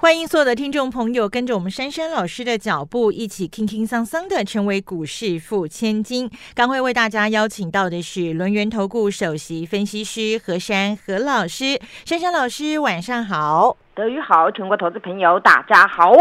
欢迎所有的听众朋友跟着我们珊珊老师的脚步，一起轻轻桑桑的成为股市富千金。刚会为大家邀请到的是轮源投顾首席分析师何珊何老师，珊珊老师晚上好，德语好，全国投资朋友大家好。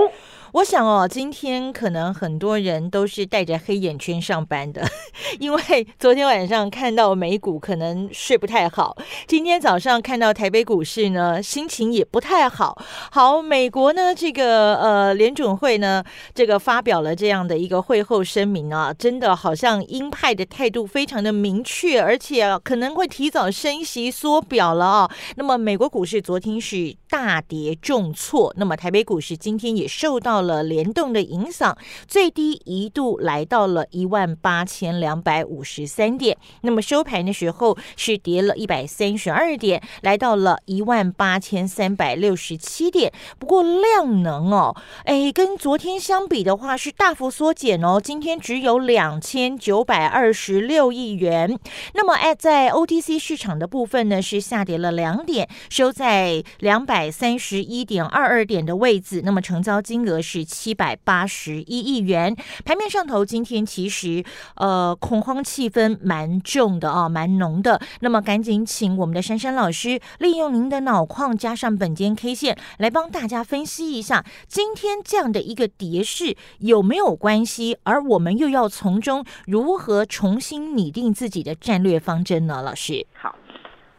我想哦，今天可能很多人都是带着黑眼圈上班的，因为昨天晚上看到美股可能睡不太好，今天早上看到台北股市呢，心情也不太好。好，美国呢，这个呃联准会呢，这个发表了这样的一个会后声明啊，真的好像鹰派的态度非常的明确，而且可能会提早升息缩表了啊。那么美国股市昨天是大跌重挫，那么台北股市今天也受到。了了联动的影响，最低一度来到了一万八千两百五十三点，那么收盘的时候是跌了一百三十二点，来到了一万八千三百六十七点。不过量能哦，哎，跟昨天相比的话是大幅缩减哦，今天只有两千九百二十六亿元。那么哎，在 OTC 市场的部分呢，是下跌了两点，收在两百三十一点二二点的位置。那么成交金额是。七百八十一亿元，盘面上头今天其实呃恐慌气氛蛮重的啊，蛮浓的。那么赶紧请我们的珊珊老师利用您的脑矿加上本间 K 线来帮大家分析一下今天这样的一个跌势有没有关系，而我们又要从中如何重新拟定自己的战略方针呢？老师，好，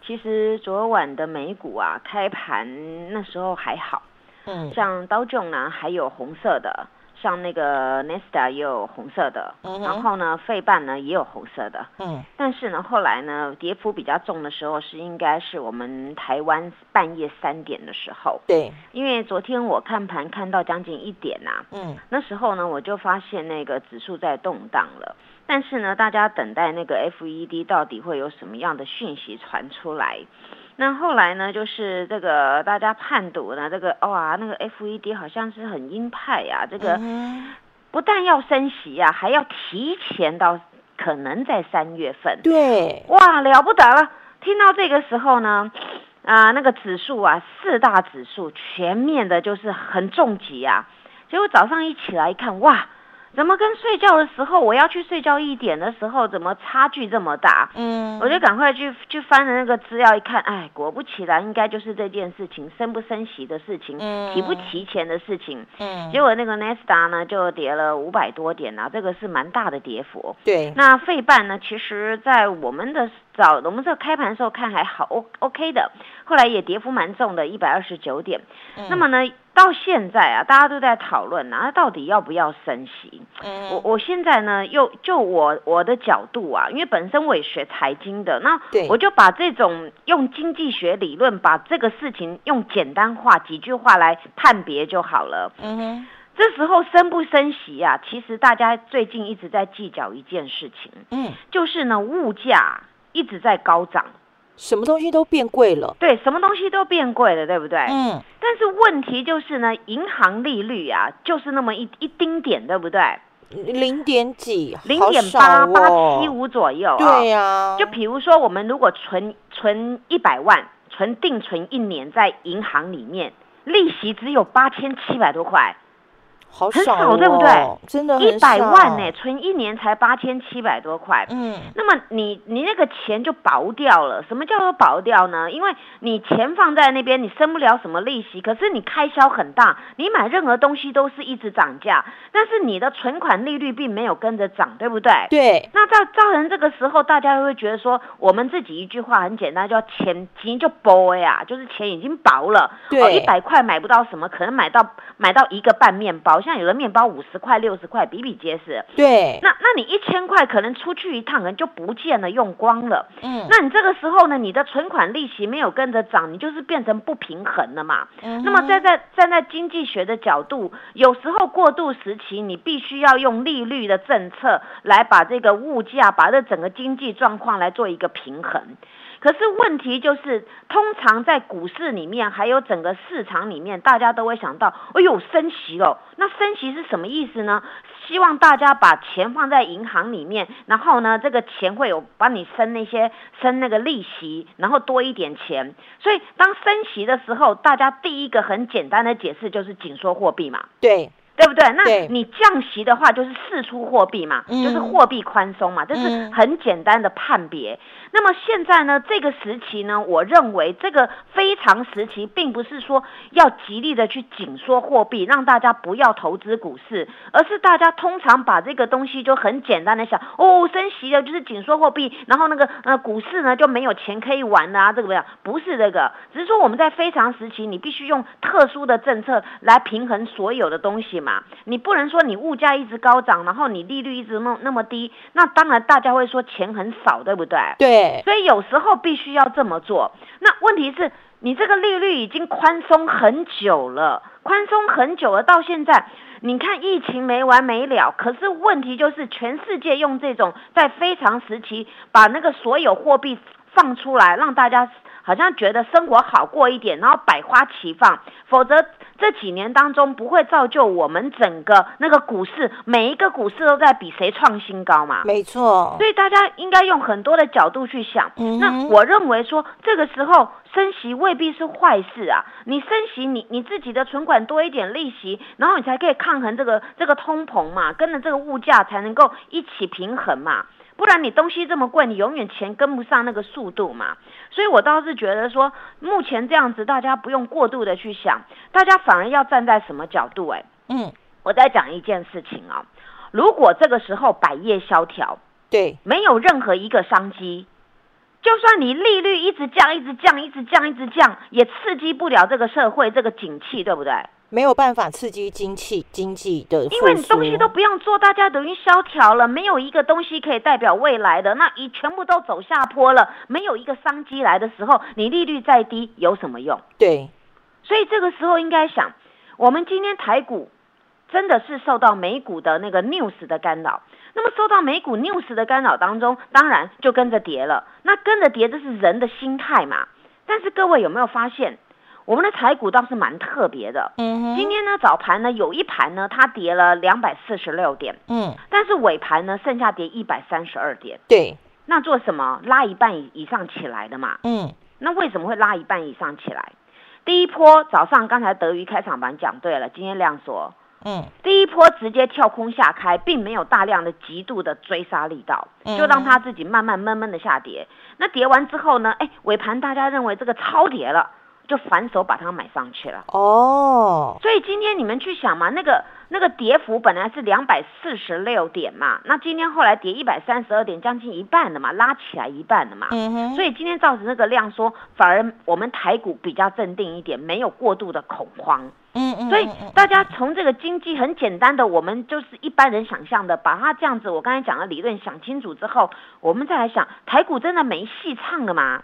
其实昨晚的美股啊开盘那时候还好。嗯，像刀重呢，还有红色的，像那个 Nesta 也有红色的，然后呢，费半呢也有红色的，嗯，但是呢，后来呢，跌幅比较重的时候是应该是我们台湾半夜三点的时候，对，因为昨天我看盘看到将近一点呐，嗯，那时候呢，我就发现那个指数在动荡了，但是呢，大家等待那个 FED 到底会有什么样的讯息传出来。那后来呢？就是这个大家判读呢，这个哇，那个 FED 好像是很鹰派呀，这个不但要升息呀，还要提前到可能在三月份。对，哇，了不得了！听到这个时候呢，啊，那个指数啊，四大指数全面的就是很重疾啊。结果早上一起来一看，哇！怎么跟睡觉的时候，我要去睡觉一点的时候，怎么差距这么大？嗯，我就赶快去去翻了那个资料，一看，哎，果不其然，应该就是这件事情，升不升息的事情，提不提前的事情。嗯，结果那个 n e s t a 呢就跌了五百多点啊，这个是蛮大的跌幅。对，那费半呢，其实在我们的早我们这开盘的时候看还好，O OK 的，后来也跌幅蛮重的，一百二十九点。那么呢？到现在啊，大家都在讨论啊，到底要不要升息？嗯，我我现在呢，又就我我的角度啊，因为本身我也学财经的，那我就把这种用经济学理论把这个事情用简单化几句话来判别就好了。嗯哼，这时候升不升息啊？其实大家最近一直在计较一件事情，嗯，就是呢，物价一直在高涨。什么东西都变贵了，对，什么东西都变贵了，对不对？嗯。但是问题就是呢，银行利率啊，就是那么一一丁点，对不对？零点几，零点八八七五左右。对呀。就比如说，我们如果存存一百万，存定存一年在银行里面，利息只有八千七百多块。很少，对不对？真的，一百万呢，存一年才八千七百多块。嗯，那么你你那个钱就薄掉了。什么叫做薄掉呢？因为你钱放在那边，你生不了什么利息，可是你开销很大，你买任何东西都是一直涨价，但是你的存款利率并没有跟着涨，对不对？对。那造造成这个时候，大家会觉得说，我们自己一句话很简单，叫钱钱就薄呀，就是钱已经薄了。对。一百块买不到什么，可能买到买到一个半面包。像有的面包五十块、六十块，比比皆是。对，那那你一千块可能出去一趟，可能就不见了，用光了。嗯，那你这个时候呢，你的存款利息没有跟着涨，你就是变成不平衡了嘛。嗯，那么站在站在经济学的角度，有时候过渡时期，你必须要用利率的政策来把这个物价、把这整个经济状况来做一个平衡。可是问题就是，通常在股市里面，还有整个市场里面，大家都会想到，哎呦，升息了。那升息是什么意思呢？希望大家把钱放在银行里面，然后呢，这个钱会有帮你升那些升那个利息，然后多一点钱。所以当升息的时候，大家第一个很简单的解释就是紧缩货币嘛。对。对不对？那你降息的话，就是释出货币嘛，就是货币宽松嘛，这是很简单的判别。那么现在呢，这个时期呢，我认为这个非常时期，并不是说要极力的去紧缩货币，让大家不要投资股市，而是大家通常把这个东西就很简单的想，哦，升息了就是紧缩货币，然后那个呃股市呢就没有钱可以玩了啊，这个不样？不是这个，只是说我们在非常时期，你必须用特殊的政策来平衡所有的东西嘛。你不能说你物价一直高涨，然后你利率一直那那么低，那当然大家会说钱很少，对不对？对，所以有时候必须要这么做。那问题是，你这个利率已经宽松很久了，宽松很久了，到现在你看疫情没完没了。可是问题就是，全世界用这种在非常时期把那个所有货币放出来，让大家好像觉得生活好过一点，然后百花齐放，否则。这几年当中不会造就我们整个那个股市，每一个股市都在比谁创新高嘛？没错。所以大家应该用很多的角度去想。那我认为说，这个时候升息未必是坏事啊。你升息，你你自己的存款多一点利息，然后你才可以抗衡这个这个通膨嘛，跟着这个物价才能够一起平衡嘛。不然你东西这么贵，你永远钱跟不上那个速度嘛。所以我倒是觉得说，目前这样子，大家不用过度的去想，大家反而要站在什么角度？哎，嗯，我再讲一件事情啊，如果这个时候百业萧条，对，没有任何一个商机，就算你利率一直降，一直降，一直降，一直降，也刺激不了这个社会这个景气，对不对？没有办法刺激经济经济的，因为你东西都不用做，大家等于萧条了，没有一个东西可以代表未来的，那一全部都走下坡了，没有一个商机来的时候，你利率再低有什么用？对，所以这个时候应该想，我们今天台股真的是受到美股的那个 news 的干扰，那么受到美股 news 的干扰当中，当然就跟着跌了，那跟着跌这是人的心态嘛，但是各位有没有发现？我们的财股倒是蛮特别的，嗯，今天呢早盘呢有一盘呢它跌了两百四十六点，嗯，但是尾盘呢剩下跌一百三十二点，对，那做什么？拉一半以以上起来的嘛，嗯，那为什么会拉一半以上起来？第一波早上刚才德瑜开场板讲对了，今天量缩，嗯，第一波直接跳空下开，并没有大量的极度的追杀力道，就让它自己慢慢闷闷的下跌。那跌完之后呢，哎，尾盘大家认为这个超跌了。就反手把它买上去了。哦，所以今天你们去想嘛，那个那个跌幅本来是两百四十六点嘛，那今天后来跌一百三十二点，将近一半的嘛，拉起来一半的嘛，嗯哼，所以今天造成那个量缩，反而我们台股比较镇定一点，没有过度的恐慌，嗯嗯，所以大家从这个经济很简单的，我们就是一般人想象的，把它这样子我刚才讲的理论想清楚之后，我们再来想台股真的没戏唱了吗？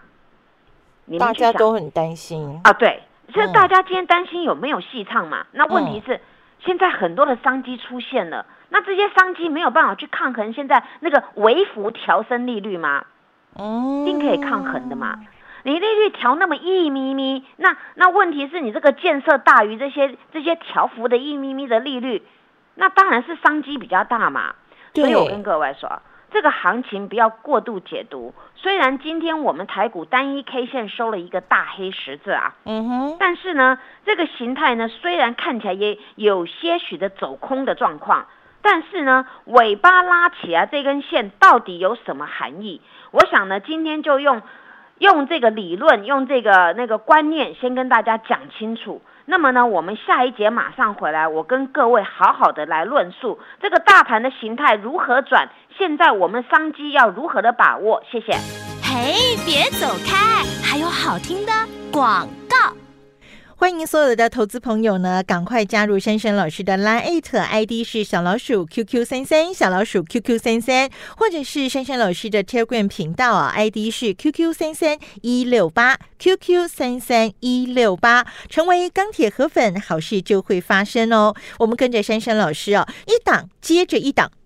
大家都很担心啊，对，所以大家今天担心有没有戏唱嘛？那问题是，现在很多的商机出现了，那这些商机没有办法去抗衡现在那个微幅调升利率吗？嗯，一定可以抗衡的嘛。你利率调那么一咪咪，那那问题是你这个建设大于这些这些调幅的一咪咪的利率，那当然是商机比较大嘛。所以我跟各位说。这个行情不要过度解读。虽然今天我们台股单一 K 线收了一个大黑十字啊，嗯哼，但是呢，这个形态呢，虽然看起来也有些许的走空的状况，但是呢，尾巴拉起来这根线到底有什么含义？我想呢，今天就用用这个理论，用这个那个观念，先跟大家讲清楚。那么呢，我们下一节马上回来，我跟各位好好的来论述这个大盘的形态如何转，现在我们商机要如何的把握？谢谢。嘿，别走开，还有好听的广告。欢迎所有的投资朋友呢，赶快加入珊珊老师的 Line ID 是小老鼠 QQ 三三小老鼠 QQ 三三，或者是珊珊老师的 Telegram 频道啊，ID 是 QQ 三三一六八 QQ 三三一六八，成为钢铁河粉，好事就会发生哦。我们跟着珊珊老师啊，一档接着一档。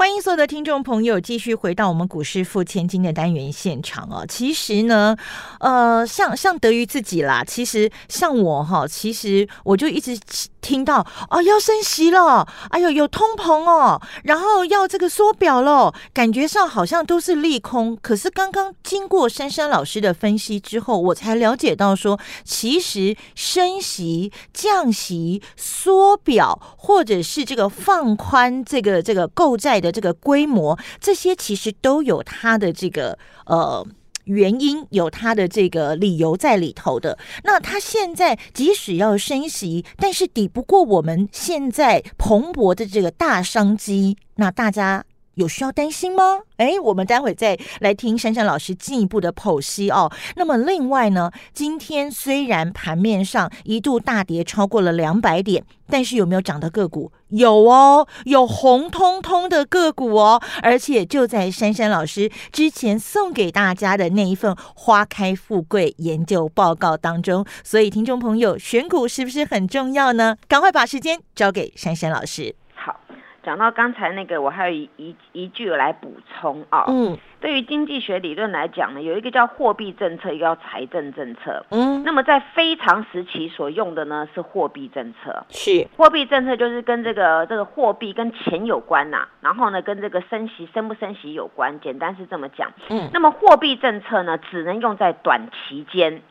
欢迎所有的听众朋友继续回到我们股市付千金的单元现场哦。其实呢，呃，像像德于自己啦，其实像我哈，其实我就一直听到哦要升息了，哎呦有通膨哦，然后要这个缩表了，感觉上好像都是利空。可是刚刚经过珊珊老师的分析之后，我才了解到说，其实升息、降息、缩表，或者是这个放宽这个这个购债的。这个规模，这些其实都有它的这个呃原因，有他的这个理由在里头的。那他现在即使要升息，但是抵不过我们现在蓬勃的这个大商机，那大家。有需要担心吗？哎，我们待会再来听珊珊老师进一步的剖析哦。那么另外呢，今天虽然盘面上一度大跌超过了两百点，但是有没有涨的个股？有哦，有红彤彤的个股哦。而且就在珊珊老师之前送给大家的那一份“花开富贵”研究报告当中，所以听众朋友选股是不是很重要呢？赶快把时间交给珊珊老师。讲到刚才那个，我还有一一一句来补充啊。嗯，对于经济学理论来讲呢，有一个叫货币政策，一个叫财政政策。嗯，那么在非常时期所用的呢是货币政策。是，货币政策就是跟这个这个货币跟钱有关呐，然后呢跟这个升息升不升息有关，简单是这么讲。嗯，那么货币政策呢只能用在短期间。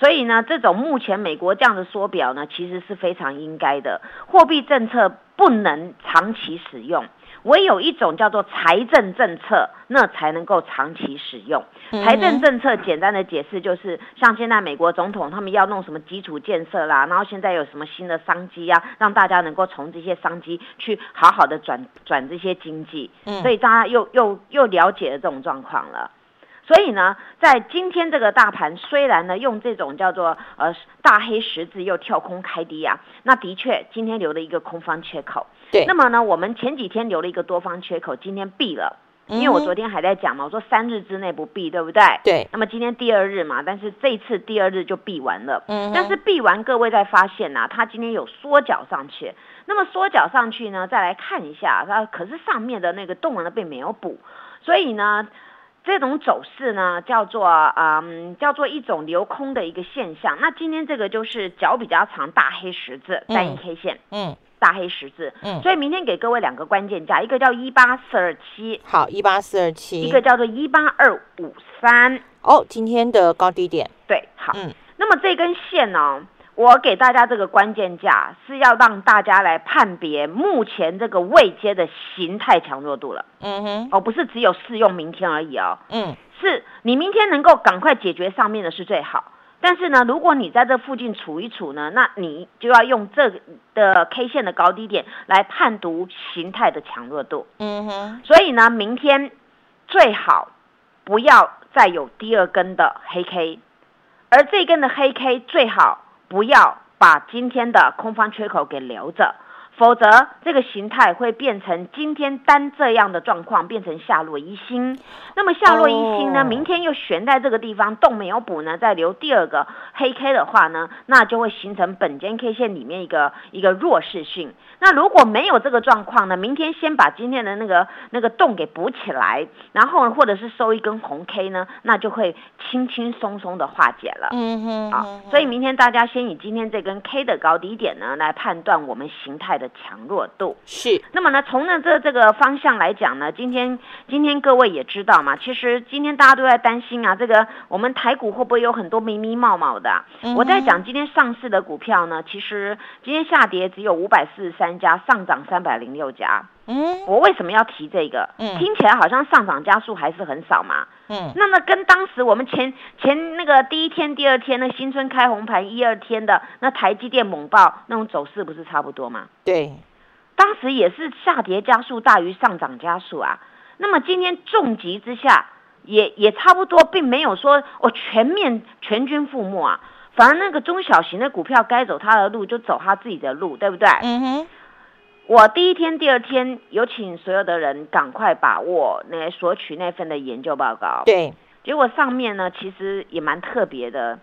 所以呢，这种目前美国这样的缩表呢，其实是非常应该的。货币政策不能长期使用，唯有一种叫做财政政策，那才能够长期使用。财政政策简单的解释就是，像现在美国总统他们要弄什么基础建设啦，然后现在有什么新的商机啊，让大家能够从这些商机去好好的转转这些经济。所以大家又又又了解了这种状况了。所以呢，在今天这个大盘虽然呢用这种叫做呃大黑十字又跳空开低啊，那的确今天留了一个空方缺口。对。那么呢，我们前几天留了一个多方缺口，今天闭了。因为我昨天还在讲嘛，我说三日之内不闭，对不对？对。那么今天第二日嘛，但是这次第二日就闭完了。嗯。但是闭完，各位再发现呐，它今天有缩脚上去。那么缩脚上去呢，再来看一下，它可是上面的那个洞呢并没有补，所以呢。这种走势呢，叫做嗯，叫做一种留空的一个现象。那今天这个就是脚比较长，大黑十字单一 K 线，嗯，大黑十字，嗯，所以明天给各位两个关键价，一个叫一八四二七，好，一八四二七，一个叫做一八二五三，哦，今天的高低点，对，好，嗯，那么这根线呢？我给大家这个关键价，是要让大家来判别目前这个未接的形态强弱度了。嗯哼，哦，不是只有适用明天而已哦。嗯，是你明天能够赶快解决上面的是最好。但是呢，如果你在这附近处一处呢，那你就要用这的 K 线的高低点来判读形态的强弱度。嗯哼，所以呢，明天最好不要再有第二根的黑 K，而这根的黑 K 最好。不要把今天的空方缺口给留着。否则，这个形态会变成今天单这样的状况，变成下落一星。那么下落一星呢？明天又悬在这个地方，洞没有补呢，再留第二个黑 K 的话呢，那就会形成本间 K 线里面一个一个弱势性。那如果没有这个状况呢？明天先把今天的那个那个洞给补起来，然后或者是收一根红 K 呢，那就会轻轻松松的化解了。嗯哼，啊，所以明天大家先以今天这根 K 的高低点呢，来判断我们形态的。强弱度是，那么呢，从呢这这个方向来讲呢，今天今天各位也知道嘛，其实今天大家都在担心啊，这个我们台股会不会有很多迷迷冒冒的？我在讲今天上市的股票呢，其实今天下跌只有五百四十三家，上涨三百零六家。嗯，我为什么要提这个？嗯，听起来好像上涨加速还是很少嘛。嗯，那么跟当时我们前前那个第一天、第二天那新春开红盘一二天的那台积电猛爆那种走势不是差不多吗？对，当时也是下跌加速大于上涨加速啊。那么今天重击之下，也也差不多，并没有说我全面全军覆没啊。反而那个中小型的股票该走它的路就走它自己的路，对不对？嗯哼，我第一天、第二天有请所有的人赶快把握那索取那份的研究报告。对，结果上面呢其实也蛮特别的，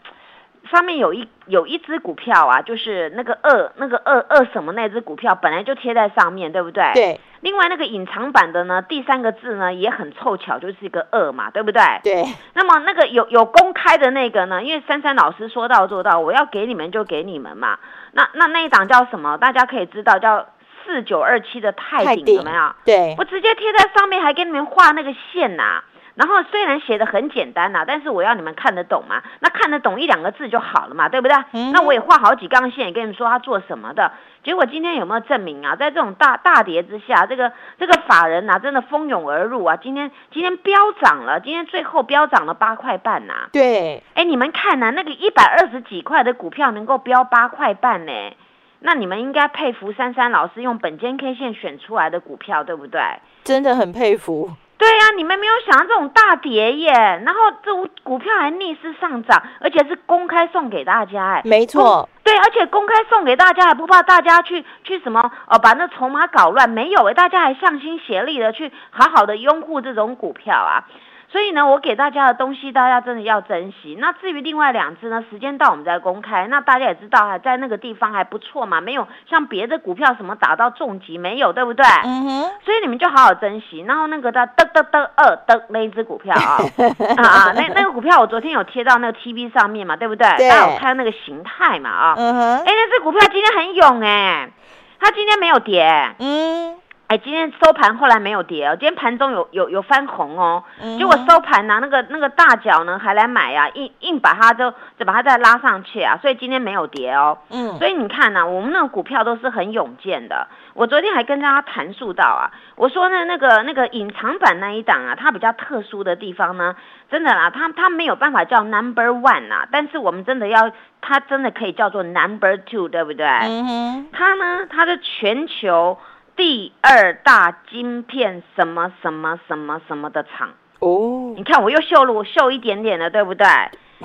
上面有一有一只股票啊，就是那个二那个二二什么那只股票本来就贴在上面，对不对？。对，另外那个隐藏版的呢，第三个字呢也很凑巧，就是一个二嘛，对不对？对，那么那个有有公开的那个呢，因为珊珊老师说到做到，我要给你们就给你们嘛。那那那一档叫什么？大家可以知道叫四九二七的泰鼎泰鼎有没有？对，我直接贴在上面，还给你们画那个线呐、然后虽然写的很简单呐、但是我要你们看得懂嘛。那看得懂一两个字就好了嘛，对不对？嗯那我也画好几杠线，也跟你们说他做什么的。结果今天有没有证明啊？在这种大大跌之下，这个这个法人呐、真的蜂拥而入啊！今天今天飙涨了，今天最后飙涨了八块半呐、对，哎，你们看呐、那个一百二十几块的股票能够飙八块半呢，那你们应该佩服珊珊老师用本间 K 线选出来的股票，对不对？真的很佩服。对呀、你们没有想到这种大跌耶，然后这股股票还逆势上涨，而且是公开送给大家，哎，没错，对，而且公开送给大家，还不怕大家去去什么呃把那筹码搞乱，没有哎，大家还向心协力的去好好的拥护这种股票啊。所以呢，我给大家的东西，大家真的要珍惜。那至于另外两只呢，时间到我们再公开。那大家也知道，还在那个地方还不错嘛，没有像别的股票什么打到重疾，没有，对不对？嗯哼，所以你们就好好珍惜。然后那个的嘚嘚嘚二嘚那一只股票 啊啊啊，那那个股票我昨天有贴到那个 TV 上面嘛，对不对？对大家有看那个形态嘛啊？嗯哼哎，，那只股票今天很勇哎，它今天没有跌，嗯，哎，今天收盘后来没有跌哦，今天盘中有有有翻红哦，嗯结果收盘呢、那个那个大脚呢还来买啊，硬硬把它就就把它再拉上去啊，所以今天没有跌哦。嗯，所以你看呐、我们那个股票都是很勇健的。我昨天还跟大家谈述到啊，我说呢，那个那个隐藏版那一档啊，它比较特殊的地方呢，真的啦，它它没有办法叫 number one 啊，但是我们真的要，它真的可以叫做 number two，对不对？嗯哼，它呢，它的全球第二大晶片什么什么什么什么的厂。哦，你看，我又秀了，我秀一点点了，对不对？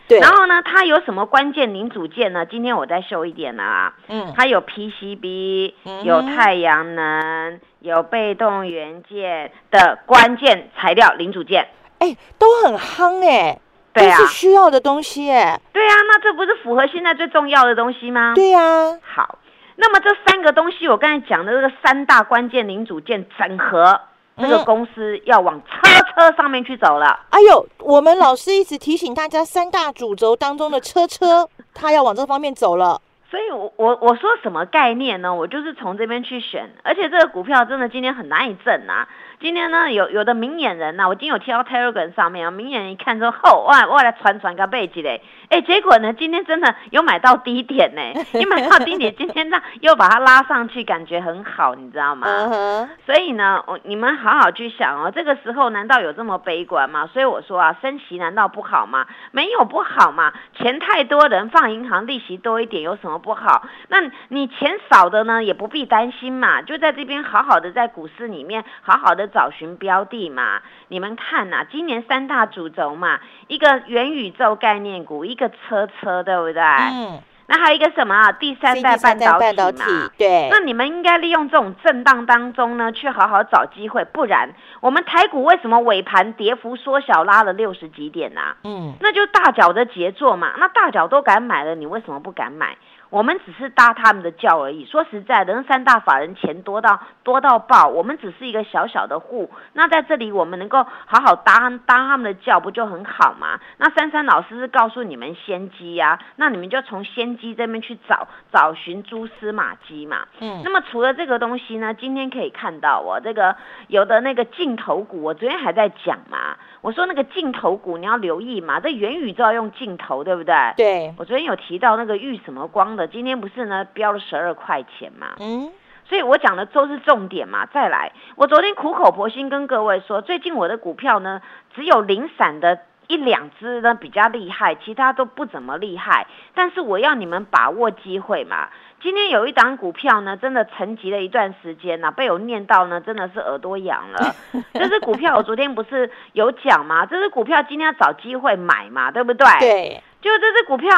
对，然后呢，它有什么关键零组件呢？今天我再秀一点了啊。嗯，它有 PCB，嗯有太阳能，有被动元件的关键材料零组件。哎，都很夯哎，对啊都，是需要的东西哎，对啊，那这不是符合现在最重要的东西吗？对啊，好，那么这三个东西，我刚才讲的这个三大关键零组件整合，这个嗯公司要往车车上面去走了。哎呦，我们老师一直提醒大家，三大主轴当中的车车，它要往这方面走了。所以我，我我说什么概念呢？我就是从这边去选，而且这个股票真的今天很难以挣啊。今天呢，有有的明眼人呐、我今天有贴到 Telegram 上面啊，明眼人一看说，吼，哇，我来传传个背脊嘞，哎，结果呢，今天真的有买到低点呢，你买到低点，今天让又把它拉上去，感觉很好，你知道吗？所以呢，我你们好好去想哦，这个时候难道有这么悲观吗？所以我说啊，升息难道不好吗？没有不好嘛，钱太多人放银行利息多一点有什么不好？那你钱少的呢，也不必担心嘛，就在这边好好的在股市里面好好的找寻标的嘛。你们看呐、今年三大主轴嘛，一个元宇宙概念股，一个车车，对不对？嗯，那还有一个什么啊？第三代半导体嘛。对，那你们应该利用这种震荡当中呢，去好好找机会，不然我们台股为什么尾盘跌幅缩小，拉了六十几点呐、嗯，那就大脚的杰作嘛。那大脚都敢买了，你为什么不敢买？我们只是搭他们的轿而已。说实在的，那三大法人钱多到多到爆，我们只是一个小小的户。那在这里，我们能够好好搭搭他们的轿，不就很好吗？那珊珊老师是告诉你们先机呀、那你们就从先机这边去找找寻蛛丝马迹嘛。嗯那么除了这个东西呢，今天可以看到我、这个有的那个镜头股，我昨天还在讲嘛，我说那个镜头股你要留意嘛，这元宇宙要用镜头，对不对？对，我昨天有提到那个玉什么光的，今天不是呢标了十二块钱嘛？嗯，所以我讲的都是重点嘛。再来，我昨天苦口婆心跟各位说，最近我的股票呢，只有零散的一两只呢比较厉害，其他都不怎么厉害。但是我要你们把握机会嘛。今天有一档股票呢，真的沉寂了一段时间呐、被我念到呢，真的是耳朵痒了。这只股票我昨天不是有讲吗？这只股票今天要找机会买嘛，对不对？对，就这只股票，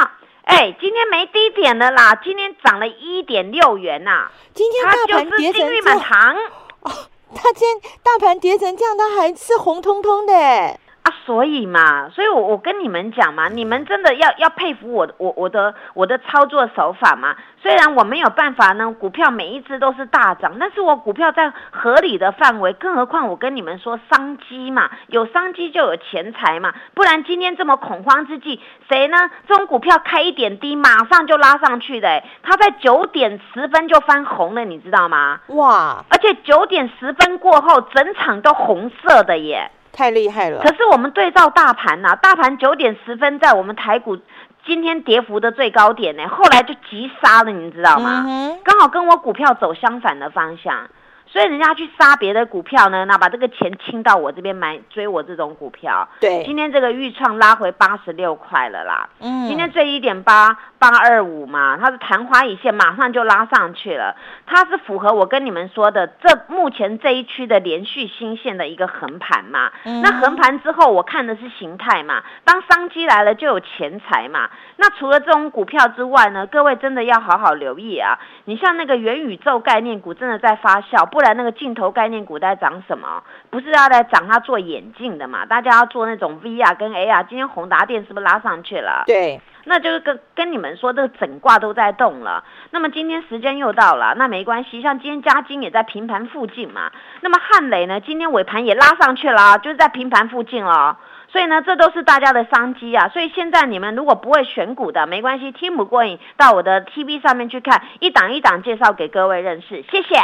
哎，今天没低点的啦，今天涨了一点六元呐。今天大盘跌成这样，哦，它今天大盘跌成这样，它还是红彤彤的。啊，所以嘛，所以我我跟你们讲嘛，你们真的要要佩服我我我的我的操作手法嘛。虽然我没有办法呢，股票每一只都是大涨，但是我股票在合理的范围，更何况我跟你们说商机嘛，有商机就有钱财嘛，不然今天这么恐慌之际，谁呢？这种股票开一点低，马上就拉上去的，它在九点十分就翻红了，你知道吗？哇！而且九点十分过后，整场都红色的耶。太厉害了！可是我们对照大盘呐，大盘九点十分在我们台股今天跌幅的最高点呢，后来就急杀了，你知道吗？刚好跟我股票走相反的方向。所以人家去杀别的股票呢，那把这个钱清到我这边买追我这种股票。对，今天这个预创拉回八十六块了啦。嗯，今天最一点八八二五嘛，它是昙花一现，马上就拉上去了。它是符合我跟你们说的，这目前这一区的连续新线的一个横盘嘛。嗯，那横盘之后，我看的是形态嘛。当商机来了，就有钱财嘛。那除了这种股票之外呢，各位真的要好好留意啊。你像那个元宇宙概念股，真的在发酵，不然。在那个镜头概念股在涨什么？不是要来涨它做眼镜的嘛？大家要做那种 VR 跟 AR。今天宏达电是不是拉上去了？对，那就是跟跟你们说，这个整卦都在动了。那么今天时间又到了，那没关系。像今天嘉金也在平盘附近嘛。那么汉雷呢？今天尾盘也拉上去了，就是在平盘附近了。所以呢，这都是大家的商机啊！所以现在你们如果不会选股的，没关系，听不过瘾，到我的 TV 上面去看，一档一档介绍给各位认识。谢谢。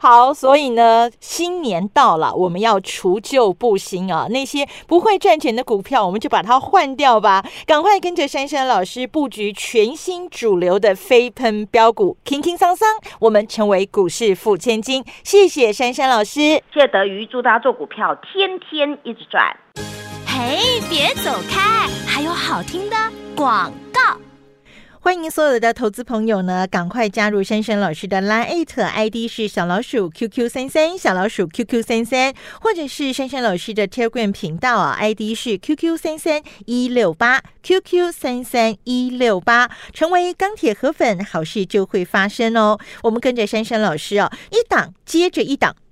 好，所以呢，新年到了，我们要除旧布新啊！那些不会赚钱的股票，我们就把它换掉吧。赶快跟着珊珊老师布局全新主流的飞喷标股，轻轻桑桑，我们成为股市富千金。谢谢珊珊老师，谢谢德瑜，祝大家做股票天天一直赚。嘿，别走开！还有好听的广告。欢迎所有的投资朋友呢，赶快加入珊珊老师的 Line ID 是小老鼠 QQ 三三，小老鼠 QQ 三三，或者是珊珊老师的 Telegram 频道啊，ID 是 QQ 三三一六八 QQ 三三一六八，成为钢铁河粉，好事就会发生哦。我们跟着珊珊老师哦，一档接着一档。